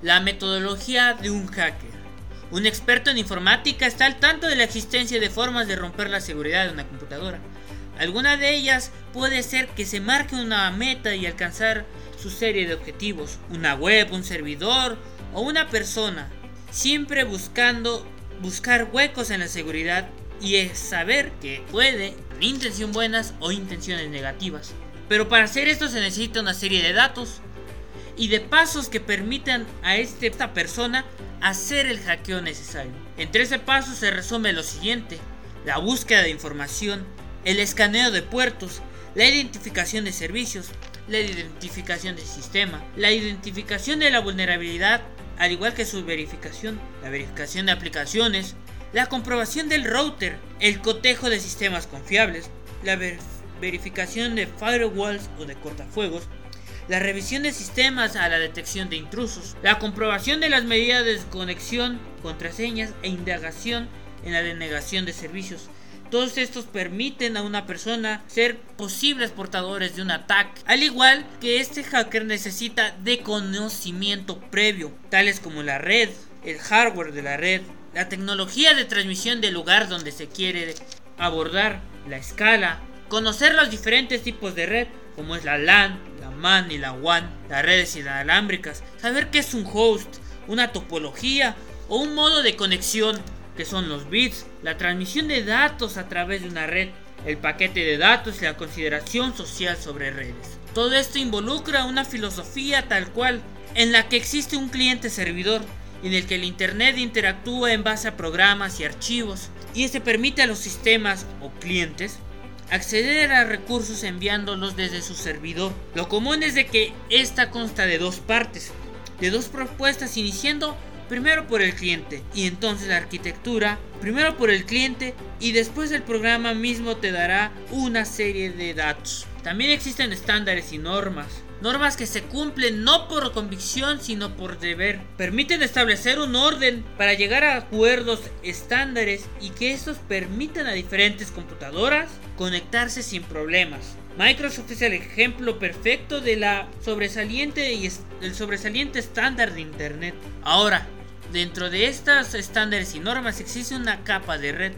La metodología de un hacker. Un experto en informática está al tanto de la existencia de formas de romper la seguridad de una computadora. Alguna de ellas puede ser que se marque una meta y alcanzar su serie de objetivos, una web, un servidor o una persona, siempre buscando buscar huecos en la seguridad y es saber que puede intención buenas o intenciones negativas. Pero para hacer esto se necesita una serie de datos y de pasos que permitan a este, esta persona hacer el hackeo necesario. En 13 pasos se resume lo siguiente. La búsqueda de información, el escaneo de puertos, la identificación de servicios, la identificación del sistema, la identificación de la vulnerabilidad, al igual que su verificación, la verificación de aplicaciones, la comprobación del router, el cotejo de sistemas confiables, la verificación de firewalls o de cortafuegos, la revisión de sistemas a la detección de intrusos, la comprobación de las medidas de desconexión, contraseñas e indagación en la denegación de servicios. Todos estos permiten a una persona ser posibles portadores de un ataque, al igual que este hacker necesita de conocimiento previo, tales como la red, el hardware de la red, la tecnología de transmisión del lugar donde se quiere abordar, la escala, conocer los diferentes tipos de red, como es la LAN, la MAN y la WAN, las redes inalámbricas, saber qué es un host, una topología o un modo de conexión, que son los bits, la transmisión de datos a través de una red, el paquete de datos y la consideración social sobre redes. Todo esto involucra una filosofía tal cual, en la que existe un cliente servidor, en el que el Internet interactúa en base a programas y archivos, y este permite a los sistemas o clientes acceder a recursos enviándolos desde su servidor. Lo común es de que esta consta de dos partes, de dos propuestas iniciando primero por el cliente y entonces la arquitectura, primero por el cliente y después el programa mismo te dará una serie de datos. También existen estándares y normas normas que se cumplen no por convicción sino por deber. Permiten establecer un orden para llegar a acuerdos estándares y que estos permitan a diferentes computadoras conectarse sin problemas. Microsoft es el ejemplo perfecto de la sobresaliente y el sobresaliente estándar de Internet. Ahora, dentro de estos estándares y normas existe una capa de red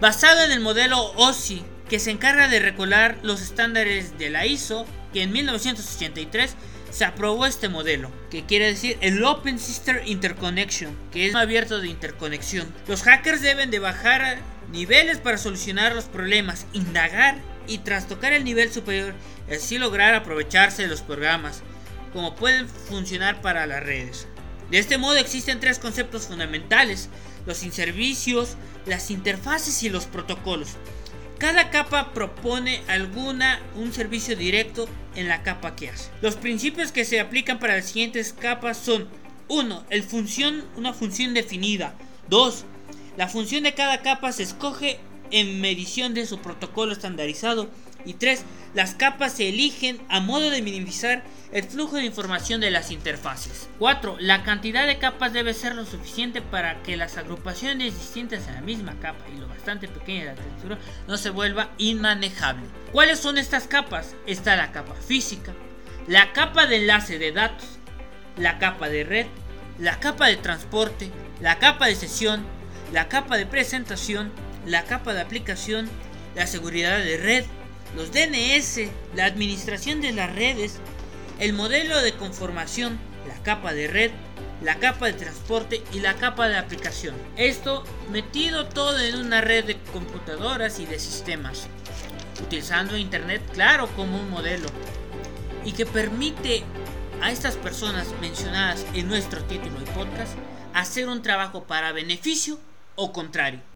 basada en el modelo OSI que se encarga de recolar los estándares de la ISO que en 1983 se aprobó este modelo, que quiere decir el Open System Interconnection, que es un abierto de interconexión. Los hackers deben de bajar niveles para solucionar los problemas, indagar y tras tocar el nivel superior, así lograr aprovecharse de los programas, como pueden funcionar para las redes. De este modo existen tres conceptos fundamentales, los servicios, las interfaces y los protocolos. Cada capa propone alguna un servicio directo en la capa que hace. Los principios que se aplican para las siguientes capas son 1. El función, una función definida. 2. La función de cada capa se escoge en medición de su protocolo estandarizado. Y 3. Las capas se eligen a modo de minimizar el flujo de información de las interfaces. 4. La cantidad de capas debe ser lo suficiente para que las agrupaciones distintas en la misma capa y lo bastante pequeña de la textura no se vuelva inmanejable. ¿Cuáles son estas capas? Está la capa física, la capa de enlace de datos, la capa de red, la capa de transporte, la capa de sesión, la capa de presentación, la capa de aplicación, la seguridad de red, los DNS, la administración de las redes, el modelo de conformación, la capa de red, la capa de transporte y la capa de aplicación. Esto metido todo en una red de computadoras y de sistemas, utilizando Internet claro como un modelo y que permite a estas personas mencionadas en nuestro título y podcast hacer un trabajo para beneficio o contrario.